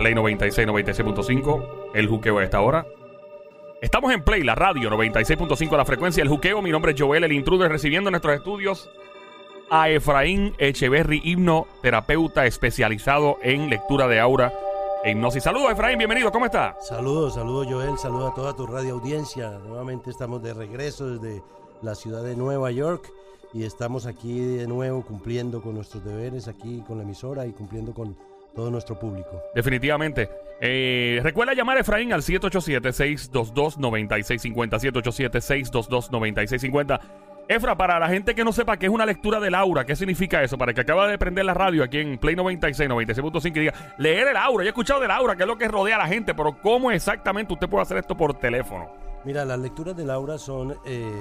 Play 96, 96.5. El juqueo a esta hora. Estamos en Play, la radio 96.5, la frecuencia del juqueo. Mi nombre es Joel, el intruder, recibiendo en nuestros estudios a Efraín Echeverry, hipnoterapeuta especializado en lectura de aura e hipnosis. Saludos, Efraín, bienvenido, ¿cómo está? Saludos, saludos Joel, saludos a toda tu radio audiencia. Nuevamente estamos de regreso desde la ciudad de Nueva York y estamos aquí de nuevo cumpliendo con nuestros deberes aquí con la emisora y cumpliendo con todo nuestro público. Definitivamente. Eh, recuerda llamar a Efraín al 787-622-9650. 787-622-9650. Efra, para la gente que no sepa qué es una lectura del aura, ¿qué significa eso? Para el que acaba de prender la radio aquí en Play 96, 96.5 y diga, leer el aura. Yo he escuchado del aura, que es lo que rodea a la gente, pero ¿cómo exactamente usted puede hacer esto por teléfono? Mira, las lecturas del aura son, eh,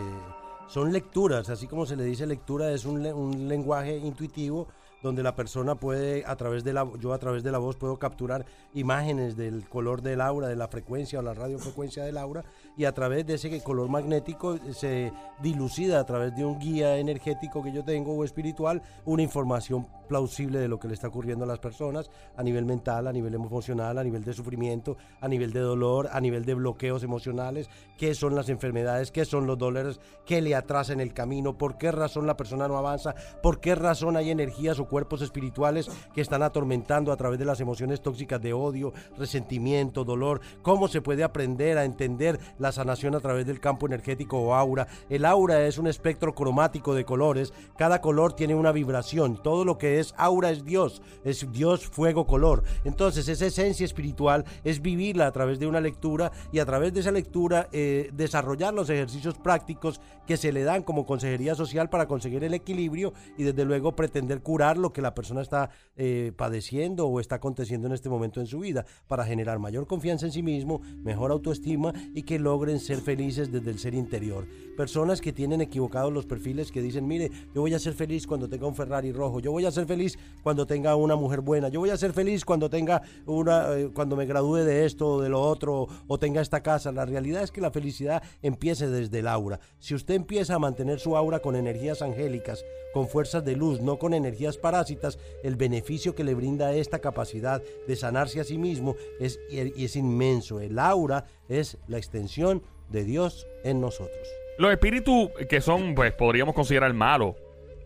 son lecturas, así como se le dice lectura, es un, le- un lenguaje intuitivo donde la persona puede, a través de la, yo a través de la voz puedo capturar imágenes del color del aura, de la frecuencia o la radiofrecuencia del aura, y a través de ese color magnético se dilucida a través de un guía energético que yo tengo o espiritual, una información plausible de lo que le está ocurriendo a las personas a nivel mental, a nivel emocional, a nivel de sufrimiento, a nivel de dolor, a nivel de bloqueos emocionales, qué son las enfermedades, qué son los dolores, qué le atrasan el camino, por qué razón la persona no avanza, por qué razón hay energías o cuerpos espirituales que están atormentando a través de las emociones tóxicas de odio, resentimiento, dolor, cómo se puede aprender a entender la sanación a través del campo energético o aura. El aura es un espectro cromático de colores, cada color tiene una vibración, todo lo que es aura es Dios, es Dios fuego color. Entonces esa esencia espiritual es vivirla a través de una lectura y a través de esa lectura eh, desarrollar los ejercicios prácticos que se le dan como consejería social para conseguir el equilibrio y desde luego pretender curar lo que la persona está eh, padeciendo o está aconteciendo en este momento en su vida para generar mayor confianza en sí mismo, mejor autoestima y que logren ser felices desde el ser interior. Personas que tienen equivocados los perfiles que dicen, mire, yo voy a ser feliz cuando tenga un Ferrari rojo, yo voy a ser feliz cuando tenga una mujer buena, yo voy a ser feliz cuando tenga una, eh, cuando me gradúe de esto o de lo otro o tenga esta casa. La realidad es que la felicidad empiece desde el aura. Si usted empieza a mantener su aura con energías angélicas, con fuerzas de luz, no con energías parásitas, el beneficio que le brinda esta capacidad de sanarse a sí mismo es, y es inmenso. El aura es la extensión de Dios en nosotros. Los espíritus que son, pues, podríamos considerar malos.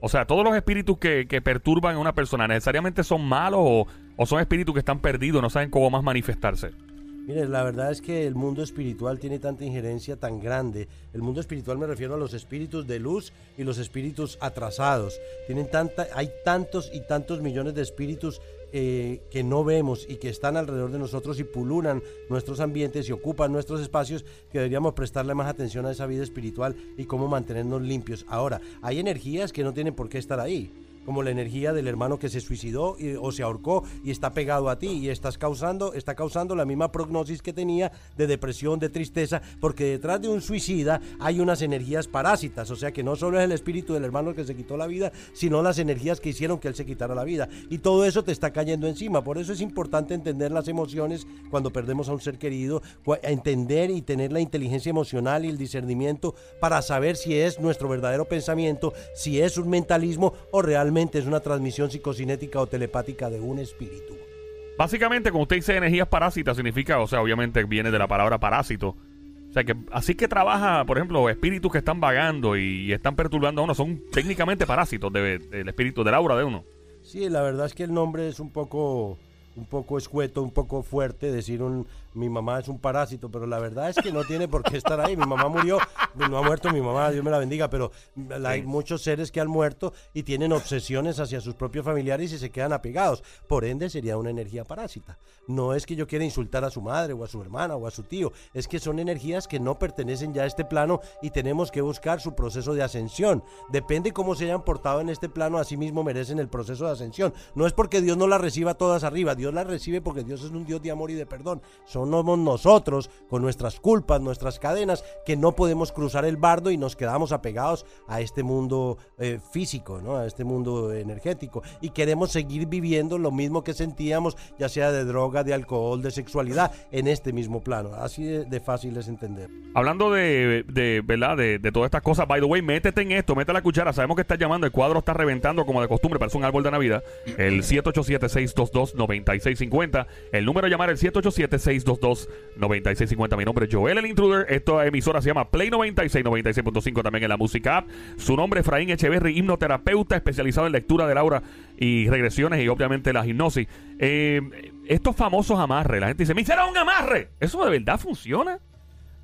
O sea, todos los espíritus que, perturban a una persona, ¿necesariamente son malos o, o son espíritus que están perdidos, no saben cómo más manifestarse? Mire, la verdad es que el mundo espiritual tiene tanta injerencia tan grande. El mundo espiritual me refiero a los espíritus de luz y los espíritus atrasados. Tienen tanta, hay tantos y tantos millones de espíritus eh, que no vemos y que están alrededor de nosotros y pululan nuestros ambientes y ocupan nuestros espacios que deberíamos prestarle más atención a esa vida espiritual y cómo mantenernos limpios. Ahora, hay energías que no tienen por qué estar ahí como la energía del hermano que se suicidó o se ahorcó y está pegado a ti y estás causando, está causando la misma prognosis que tenía de depresión, de tristeza, porque detrás de un suicida hay unas energías parásitas, o sea que no solo es el espíritu del hermano que se quitó la vida, sino las energías que hicieron que él se quitara la vida. Y todo eso te está cayendo encima, por eso es importante entender las emociones cuando perdemos a un ser querido, entender y tener la inteligencia emocional y el discernimiento para saber si es nuestro verdadero pensamiento, si es un mentalismo o realmente es una transmisión psicocinética o telepática de un espíritu. Básicamente, cuando usted dice energías parásitas, significa, o sea, obviamente viene de la palabra parásito. O sea, que así que trabaja, por ejemplo, espíritus que están vagando y, están perturbando a uno, son técnicamente parásitos de- del espíritu, del aura de uno. Sí, la verdad es que el nombre es un poco un poco escueto, un poco fuerte decir un mi mamá es un parásito, pero la verdad es que no tiene por qué estar ahí. Mi mamá murió, no ha muerto mi mamá, Dios me la bendiga, pero hay muchos seres que han muerto y tienen obsesiones hacia sus propios familiares y se quedan apegados. Por ende, sería una energía parásita. No es que yo quiera insultar a su madre o a su hermana o a su tío, es que son energías que no pertenecen ya a este plano y tenemos que buscar su proceso de ascensión. Depende cómo se hayan portado en este plano, así mismo merecen el proceso de ascensión. No es porque Dios no las reciba todas arriba, Dios las recibe porque Dios es un Dios de amor y de perdón somos nosotros con nuestras culpas, nuestras cadenas, que no podemos cruzar el bardo y nos quedamos apegados a este mundo eh, físico, ¿no? a este mundo energético. Y queremos seguir viviendo lo mismo que sentíamos, ya sea de droga, de alcohol, de sexualidad, en este mismo plano. Así de, fácil es entender. Hablando de, de ¿verdad? De, todas estas cosas, by the way, métete en esto, mete la cuchara. Sabemos que estás llamando, el cuadro está reventando como de costumbre, parece un árbol de Navidad. El 787-622-9650. El número a llamar el 787 622 622-9650. Mi nombre es Joel el Intruder. Esta emisora se llama Play 96, 96.5 también en la música app. Su nombre es Efraín Echeverry, hipnoterapeuta especializado en lectura del aura y regresiones y obviamente la hipnosis. Eh, estos famosos amarres, la gente dice, me hicieron un amarre. ¿Eso de verdad funciona?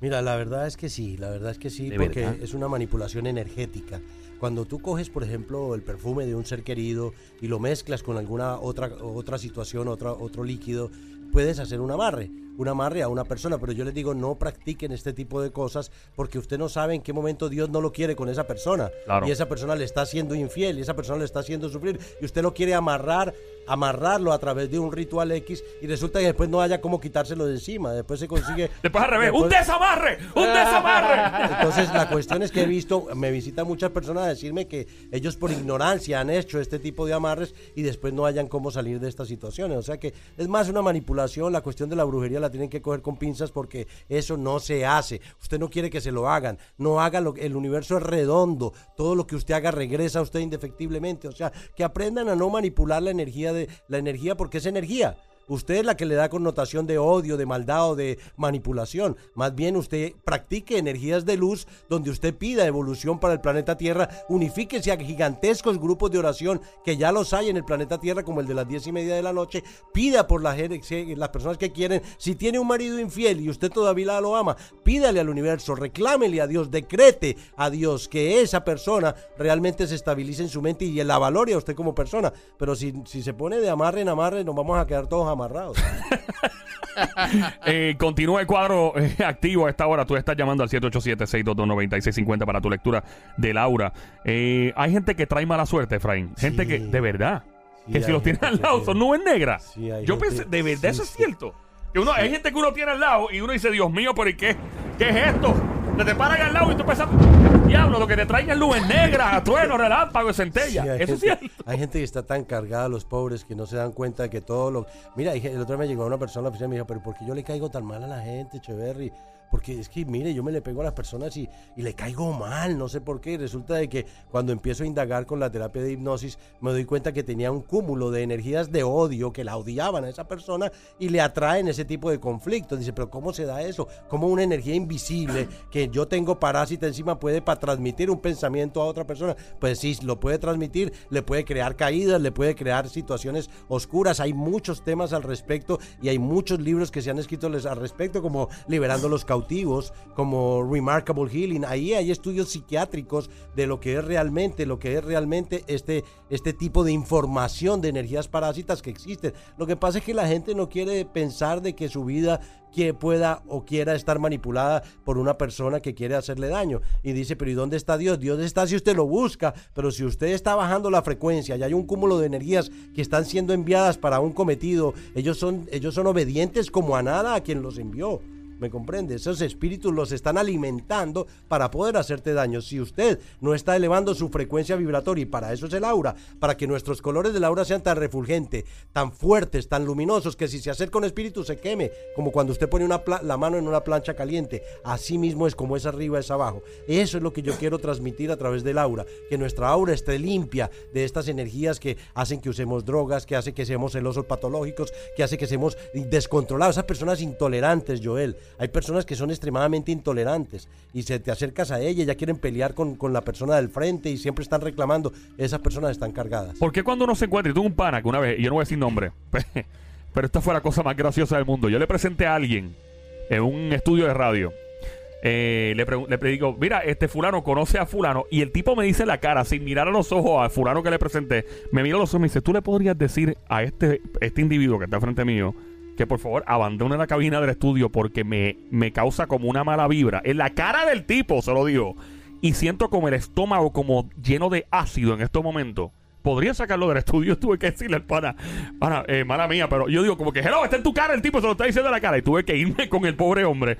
Mira, la verdad es que sí, la verdad es que sí, porque es una manipulación energética. Cuando tú coges, por ejemplo, el perfume de un ser querido y lo mezclas con alguna otra, otra situación, otra, otro líquido, puedes hacer un amarre un amarre a una persona, pero yo les digo no practiquen este tipo de cosas porque usted no sabe en qué momento Dios no lo quiere con esa persona y esa persona le está haciendo infiel y esa persona le está haciendo sufrir y usted lo quiere amarrar amarrarlo a través de un ritual X y resulta que después no haya cómo quitárselo de encima. Después se consigue. Después al revés, ¡un desamarre! ¡Un desamarre! Entonces, la cuestión es que he visto, me visitan muchas personas a decirme que ellos por ignorancia han hecho este tipo de amarres y después no hayan cómo salir de estas situaciones. O sea que es más una manipulación. La cuestión de la brujería la tienen que coger con pinzas porque eso no se hace. Usted no quiere que se lo hagan. No haga lo el universo es redondo. Todo lo que usted haga regresa a usted indefectiblemente. O sea, que aprendan a no manipular la energía de la energía porque es energía. Usted es la que le da connotación de odio, de maldad o de manipulación. Más bien usted practique energías de luz donde usted pida evolución para el planeta Tierra. Unifíquese a gigantescos grupos de oración que ya los hay en el planeta Tierra, como el de las diez y media de la noche. Pida por las, las personas que quieren. Si tiene un marido infiel y usted todavía lo ama, pídale al universo, reclámele a Dios, decrete a Dios que esa persona realmente se estabilice en su mente y la valore a usted como persona. Pero si, si se pone de amarre en amarre, nos vamos a quedar todos amarrados amarrados. eh, continúa el cuadro eh, activo a esta hora. Tú estás llamando al 787-622-9650 para tu lectura de Laura. Eh, hay gente que trae mala suerte, Efraín. Gente que, de verdad, que si los tiene al lado son nubes negras. Yo pensé, de verdad eso es cierto. Que uno, hay gente que uno tiene al lado y uno dice, Dios mío, ¿por qué? ¿Qué es esto? Te te paran al lado y tú piensas, diablo, lo que te traen es nubes negras, trueno, relámpago, centella. Eso es cierto. Hay gente que está tan cargada, los pobres, que no se dan cuenta de que todo lo. Mira, el otro día me llegó una persona a la oficina y me dijo, pero ¿por qué yo le caigo tan mal a la gente, Cheverry? Porque es que, mire, yo me le pego a las personas y, y, le caigo mal, no sé por qué. Resulta de que cuando empiezo a indagar con la terapia de hipnosis, me doy cuenta que tenía un cúmulo de energías de odio que la odiaban a esa persona y le atraen ese tipo de conflictos. Dice, pero ¿cómo se da eso? ¿Cómo una energía invisible que yo tengo parásita encima puede para transmitir un pensamiento a otra persona? Pues sí, lo puede transmitir, le puede crear caídas, le puede crear situaciones oscuras. Hay muchos temas al respecto y hay muchos libros que se han escrito al respecto, como Liberando los Cautivos como Remarkable Healing. Ahí hay estudios psiquiátricos de lo que es realmente, lo que es realmente este, este tipo de información de energías parásitas que existen. Lo que pasa es que la gente no quiere pensar de que su vida que pueda o quiera estar manipulada por una persona que quiere hacerle daño. Y dice, pero ¿y dónde está Dios? Dios está si usted lo busca, pero si usted está bajando la frecuencia y hay un cúmulo de energías que están siendo enviadas para un cometido, ellos son, ellos son obedientes como a nada a quien los envió. ¿Me comprende? Esos espíritus los están alimentando para poder hacerte daño. Si usted no está elevando su frecuencia vibratoria, y para eso es el aura, para que nuestros colores del aura sean tan refulgentes, tan fuertes, tan luminosos, que si se acerca un espíritu se queme, como cuando usted pone una la mano en una plancha caliente. Así mismo es como es arriba, es abajo. Eso es lo que yo quiero transmitir a través del aura, que nuestra aura esté limpia de estas energías que hacen que usemos drogas, que hacen que seamos celosos patológicos, que hacen que seamos descontrolados. Esas personas intolerantes, Joel, hay personas que son extremadamente intolerantes y se te acercas a ella ya quieren pelear con, la persona del frente y siempre están reclamando. Esas personas están cargadas. ¿Por qué cuando uno se encuentra, y tú un pana que una vez, y yo no voy a decir nombre, pero esta fue la cosa más graciosa del mundo. Yo le presenté a alguien en un estudio de radio. Eh, le, le digo, mira, este fulano conoce a fulano y el tipo me dice la cara sin mirar a los ojos a fulano que le presenté, me mira a los ojos y me dice, tú le podrías decir a este, este individuo que está frente mío que por favor abandone la cabina del estudio porque me, me causa como una mala vibra. En la cara del tipo, se lo digo. Y siento como el estómago como lleno de ácido en estos momentos. Podría sacarlo del estudio, tuve que decirle al pana, pana eh, mala mía, pero yo digo como que, hello, está en tu cara, el tipo se lo está diciendo en la cara. Y tuve que irme con el pobre hombre.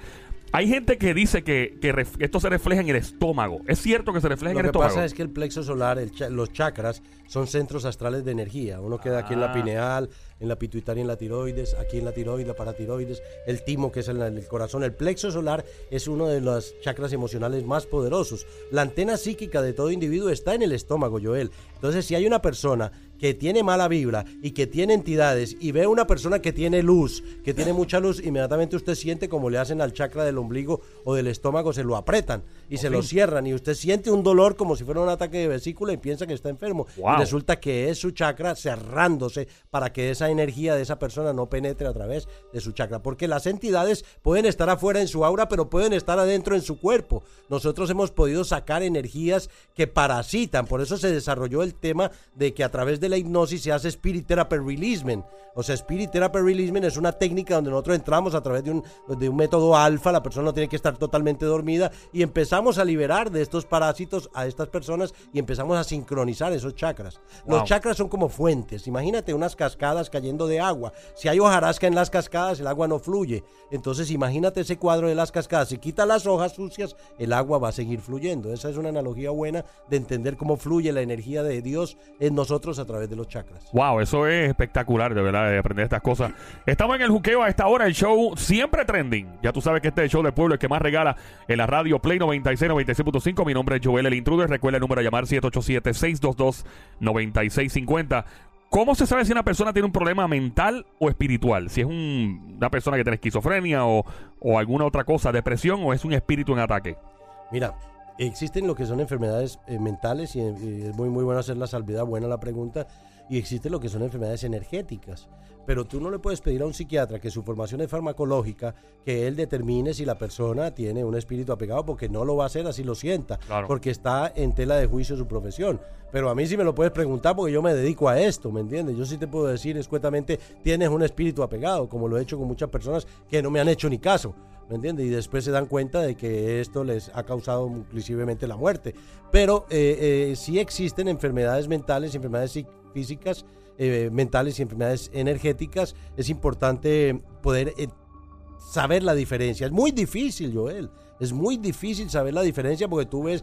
Hay gente que dice que, esto se refleja en el estómago. ¿Es cierto que se refleja en el estómago? Lo que pasa es que el plexo solar, los chakras, son centros astrales de energía. Uno queda aquí en la ah. pineal, en la pituitaria, en la tiroides, aquí en la tiroides, la paratiroides, el timo que es en el corazón. El plexo solar es uno de los chakras emocionales más poderosos. La antena psíquica de todo individuo está en el estómago, Joel. Entonces, si hay una persona que tiene mala vibra y que tiene entidades y ve una persona que tiene luz, que tiene mucha luz, inmediatamente usted siente como le hacen al chakra del ombligo o del estómago, se lo apretan y se lo cierran y usted siente un dolor como si fuera un ataque de vesícula y piensa que está enfermo. Y resulta que es su chakra cerrándose para que esa energía de esa persona no penetre a través de su chakra. Porque las entidades pueden estar afuera en su aura, pero pueden estar adentro en su cuerpo. Nosotros hemos podido sacar energías que parasitan. Por eso se desarrolló el tema de que a través de la hipnosis se hace Spirit Therapy Releasement. O sea, Spirit Therapy Releasement es una técnica donde nosotros entramos a través de un, de un método alfa, la persona no tiene que estar totalmente dormida y empezamos a liberar de estos parásitos a estas personas y empezamos a sincronizar esos chakras. Los chakras son como fuentes. Imagínate unas cascadas cayendo de agua. Si hay hojarasca en las cascadas, el agua no fluye. Entonces imagínate ese cuadro de las cascadas. Si quita las hojas sucias, el agua va a seguir fluyendo. Esa es una analogía buena de entender cómo fluye la energía de Dios en nosotros a través de los chakras. Wow, eso es espectacular, de verdad, de aprender estas cosas. Estamos en el juqueo a esta hora, el show siempre trending. Ya tú sabes que este es el show del pueblo, el que más regala en la radio Play 96, 96.5. Mi nombre es Joel el Intruder. Recuerda el número de llamar 787-622-9650. ¿Cómo se sabe si una persona tiene un problema mental o espiritual? Si es una persona que tiene esquizofrenia o, alguna otra cosa, depresión o es un espíritu en ataque. Mira, existen lo que son enfermedades eh, mentales y, y, es muy muy bueno hacer la salvedad, buena la pregunta y existe lo que son enfermedades energéticas. Pero tú no le puedes pedir a un psiquiatra que su formación es farmacológica, que él determine si la persona tiene un espíritu apegado, porque no lo va a hacer así lo sienta, porque está en tela de juicio su profesión. Pero a mí sí me lo puedes preguntar porque yo me dedico a esto, ¿me entiendes? Yo sí te puedo decir escuetamente, tienes un espíritu apegado, como lo he hecho con muchas personas que no me han hecho ni caso. ¿me entiendes? Y después se dan cuenta de que esto les ha causado inclusivemente la muerte. Pero eh, eh, sí existen enfermedades mentales, enfermedades físicas, eh, mentales y enfermedades energéticas. Es importante poder saber la diferencia. Es muy difícil, Joel. Es muy difícil saber la diferencia porque tú ves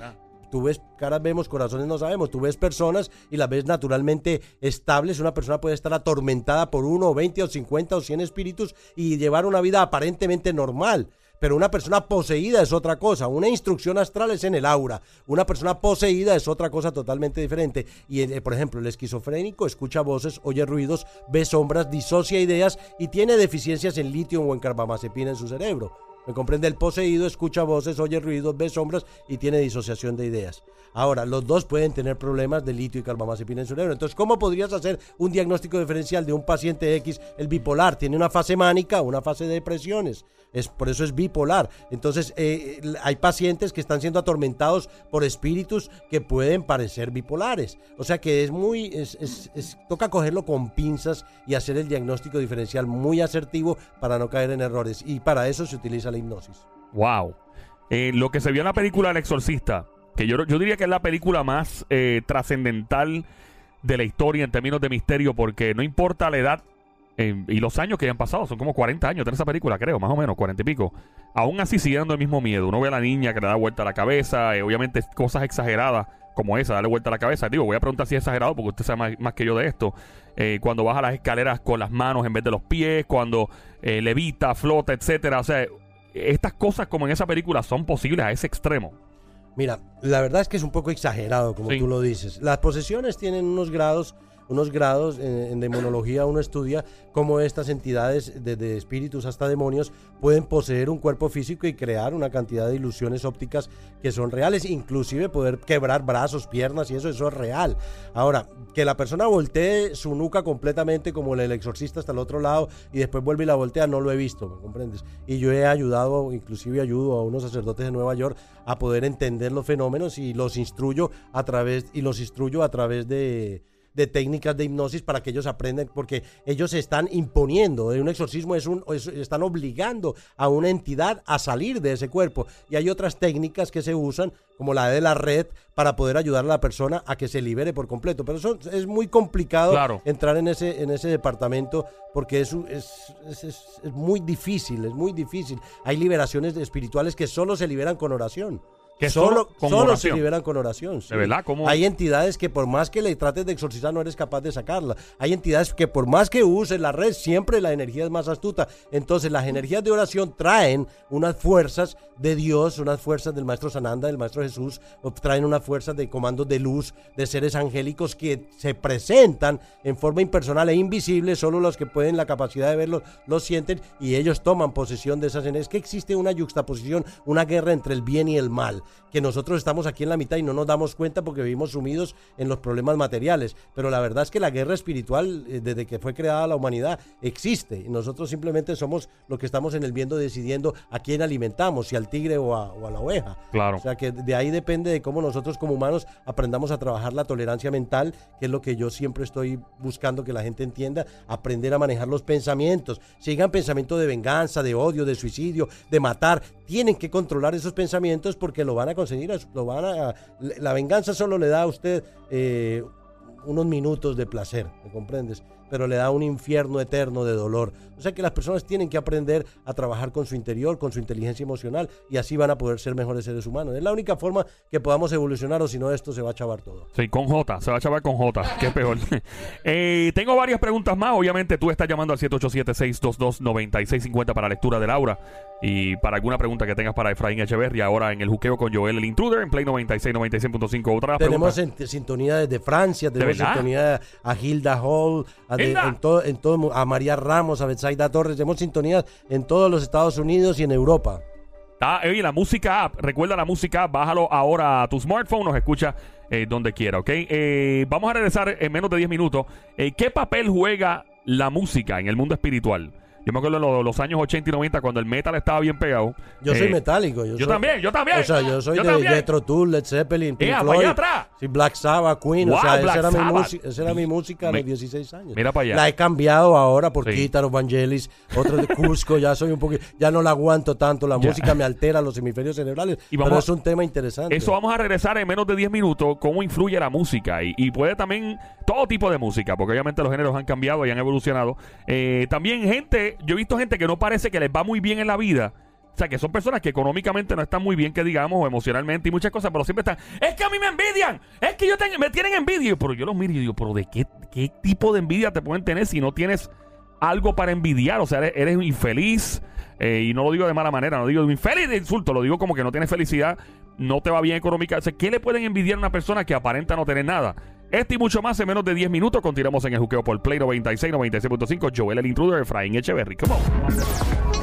tú ves caras vemos, corazones no sabemos, tú ves personas y las ves naturalmente estables, una persona puede estar atormentada por uno o 20 o 50 o 100 espíritus y llevar una vida aparentemente normal. Pero una persona poseída es otra cosa. Una instrucción astral es en el aura. Una persona poseída es otra cosa totalmente diferente. Y, eh, por ejemplo, el esquizofrénico escucha voces, oye ruidos, ve sombras, disocia ideas y tiene deficiencias en litio o en carbamazepina en su cerebro. ¿Me comprende? El poseído escucha voces, oye ruidos, ve sombras y tiene disociación de ideas. Ahora, los dos pueden tener problemas de litio y carbamazepina en su cerebro. Entonces, ¿cómo podrías hacer un diagnóstico diferencial de un paciente X? El bipolar tiene una fase mánica, una fase de depresiones. Es, por eso es bipolar. Entonces, eh, hay pacientes que están siendo atormentados por espíritus que pueden parecer bipolares. O sea que es muy, toca cogerlo con pinzas y hacer el diagnóstico diferencial muy asertivo para no caer en errores. Y para eso se utiliza la hipnosis. Wow. Eh, lo que se vio en la película El Exorcista, que yo, yo diría que es la película más eh, trascendental de la historia en términos de misterio, porque no importa la edad y los años que hayan pasado, son como 40 años de esa película, creo, más o menos, 40 y pico. Aún así sigue dando el mismo miedo. Uno ve a la niña que le da vuelta a la cabeza, eh, obviamente cosas exageradas como esa, darle vuelta a la cabeza. Digo, voy a preguntar si es exagerado porque usted sabe más, que yo de esto. Eh, cuando baja las escaleras con las manos en vez de los pies, cuando eh, levita, flota, etcétera. O sea, estas cosas como en esa película son posibles a ese extremo. Mira, la verdad es que es un poco exagerado, como tú lo dices. Las posesiones tienen unos grados unos grados en, demonología, uno estudia cómo estas entidades, desde espíritus hasta demonios, pueden poseer un cuerpo físico y crear una cantidad de ilusiones ópticas que son reales, inclusive poder quebrar brazos, piernas y eso, eso es real. Ahora, que la persona voltee su nuca completamente como el exorcista hasta el otro lado y después vuelve y la voltea, no lo he visto, ¿me comprendes? Y yo he ayudado, inclusive ayudo a unos sacerdotes de Nueva York a poder entender los fenómenos y los instruyo a través, y los instruyo a través de de técnicas de hipnosis para que ellos aprendan, porque ellos se están imponiendo. Un exorcismo es un, están obligando a una entidad a salir de ese cuerpo. Y hay otras técnicas que se usan, como la de la red, para poder ayudar a la persona a que se libere por completo. Pero eso es muy complicado entrar en ese, en ese departamento porque es, es, es, es muy difícil, es muy difícil. Hay liberaciones espirituales que solo se liberan con oración. Que solo, solo se liberan con oración. sí. ¿De verdad? ¿Cómo? Hay entidades que por más que le trates de exorcizar no eres capaz de sacarla. Hay entidades que por más que uses la red siempre la energía es más astuta. Entonces las energías de oración traen unas fuerzas de Dios, unas fuerzas del Maestro Sananda, del Maestro Jesús, traen unas fuerzas de comandos de luz, de seres angélicos que se presentan en forma impersonal e invisible. Solo los que pueden la capacidad de verlos los sienten y ellos toman posesión de esas energías. Que existe una yuxtaposición, una guerra entre el bien y el mal que nosotros estamos aquí en la mitad y no nos damos cuenta porque vivimos sumidos en los problemas materiales. Pero la verdad es que la guerra espiritual, eh, desde que fue creada la humanidad, existe. Y nosotros simplemente somos los que estamos en el viento decidiendo a quién alimentamos, si al tigre o a, o a la oveja. Claro. O sea que de ahí depende de cómo nosotros como humanos aprendamos a trabajar la tolerancia mental, que es lo que yo siempre estoy buscando que la gente entienda, aprender a manejar los pensamientos. Si llegan pensamientos de venganza, de odio, de suicidio, de matar, tienen que controlar esos pensamientos porque lo van a conseguir, lo van a, la venganza solo le da a usted eh, unos minutos de placer, ¿me comprendes? Pero le da un infierno eterno de dolor. O sea que las personas tienen que aprender a trabajar con su interior, con su inteligencia emocional y así van a poder ser mejores seres humanos. Es la única forma que podamos evolucionar o si no esto se va a chavar todo. Sí, con J, se va a chavar con J, que peor. Eh, tengo varias preguntas más. Obviamente, tú estás llamando al 787-622-9650 para lectura de Laura y para alguna pregunta que tengas para Efraín Echeverry. Ahora en el juqueo con Joel el Intruder en Play 96, 96.5. Otra de Tenemos preguntas. en- sintonía desde Francia, tenemos verdad? sintonía a Hilda Hall, a, de- en todo, en todo, a María Ramos, a Betsaida Torres, tenemos sintonías en todos los Estados Unidos y en Europa. Está, oye, la música app. Recuerda la música app. Bájalo ahora a tu smartphone. Nos escucha eh, donde quiera, ¿ok? Eh, vamos a regresar en menos de 10 minutos. Eh, ¿Qué papel juega la música en el mundo espiritual? Yo me acuerdo en lo- los, años 80 y 90 cuando el metal estaba bien pegado. Yo soy Eh, metálico. Yo, yo soy- también, yo también. O sea, yo soy Yo de. Jethro Tull, Led Zeppelin, Pink Ea, Floyd. allá atrás. Sí, Black Sabbath, Queen. Wow, o sea, esa era, mi música, esa era mi música a los 16 años. Mira para allá. La he cambiado ahora por Sí. Vangelis, otro de Cusco. ya soy un poquito, ya no la aguanto tanto. La Ya. música me altera los hemisferios cerebrales. Y vamos pero es un tema interesante. Eso vamos a regresar en menos de 10 minutos. ¿Cómo influye la música? Y, y puede también todo tipo de música, porque obviamente los géneros han cambiado y han evolucionado. Eh, también gente, yo he visto gente que no parece que les va muy bien en la vida. O sea, que son personas que económicamente no están muy bien, que digamos, o emocionalmente y muchas cosas, pero siempre están. Es que a mí me envidian. Es que yo me tienen envidia. Pero yo los miro y digo, pero ¿de qué, qué tipo de envidia te pueden tener si no tienes algo para envidiar? O sea, eres, eres infeliz. eh, y no lo digo de mala manera, no digo infeliz de insulto, lo digo como que no tienes felicidad, no te va bien económica. O sea, ¿qué le pueden envidiar a una persona que aparenta no tener nada? Este y mucho más en menos de 10 minutos. Continuamos en el juqueo por Play 96, 96.5. Joel el Intruder, Efraín Echeverry. Come on.